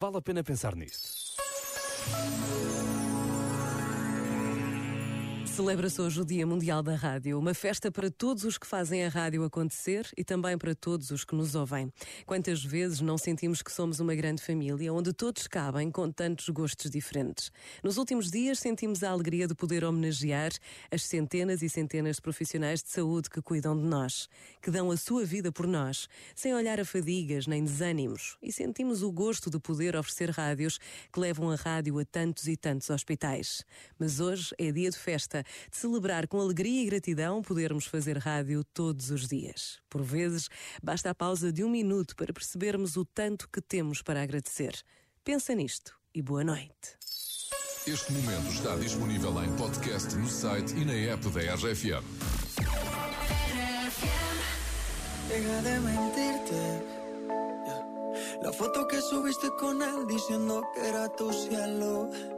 Vale a pena pensar nisso. Celebra-se hoje o Dia Mundial da Rádio, uma festa para todos os que fazem a rádio acontecer e também para todos os que nos ouvem. Quantas vezes não sentimos que somos uma grande família onde todos cabem com tantos gostos diferentes? Nos últimos dias sentimos a alegria de poder homenagear as centenas e centenas de profissionais de saúde que cuidam de nós, que dão a sua vida por nós, sem olhar a fadigas nem desânimos, e sentimos o gosto de poder oferecer rádios que levam a rádio a tantos e tantos hospitais. Mas hoje é dia de festa de celebrar com alegria e gratidão podermos fazer rádio todos os dias. Por vezes, basta a pausa de um minuto para percebermos o tanto que temos para agradecer. Pensa nisto e boa noite. Este momento está disponível em podcast no site e na app da RFM. Deja de mentirte. La foto que subiste con él diciendo que era tu cielo.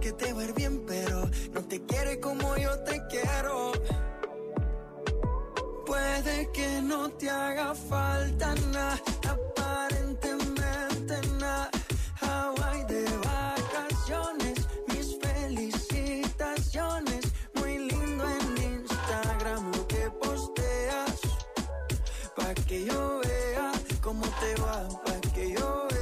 Que te va bien, pero no te quiere como yo te quiero. Puede que no te haga falta nada, aparentemente nada. Hawaii de vacaciones, mis felicitaciones. Muy lindo en Instagram lo que posteas. Pa' que yo vea cómo te va, pa' que yo vea.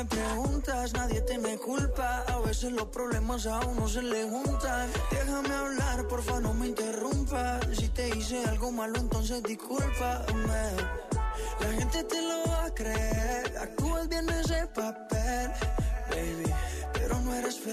Me preguntas, nadie te culpa. A veces los problemas a uno se le juntan. Déjame hablar, porfa, no me interrumpas. Si te hice algo malo, entonces discúlpame. La gente te lo va a creer. Actúas bien ese papel, baby, pero no eres feliz.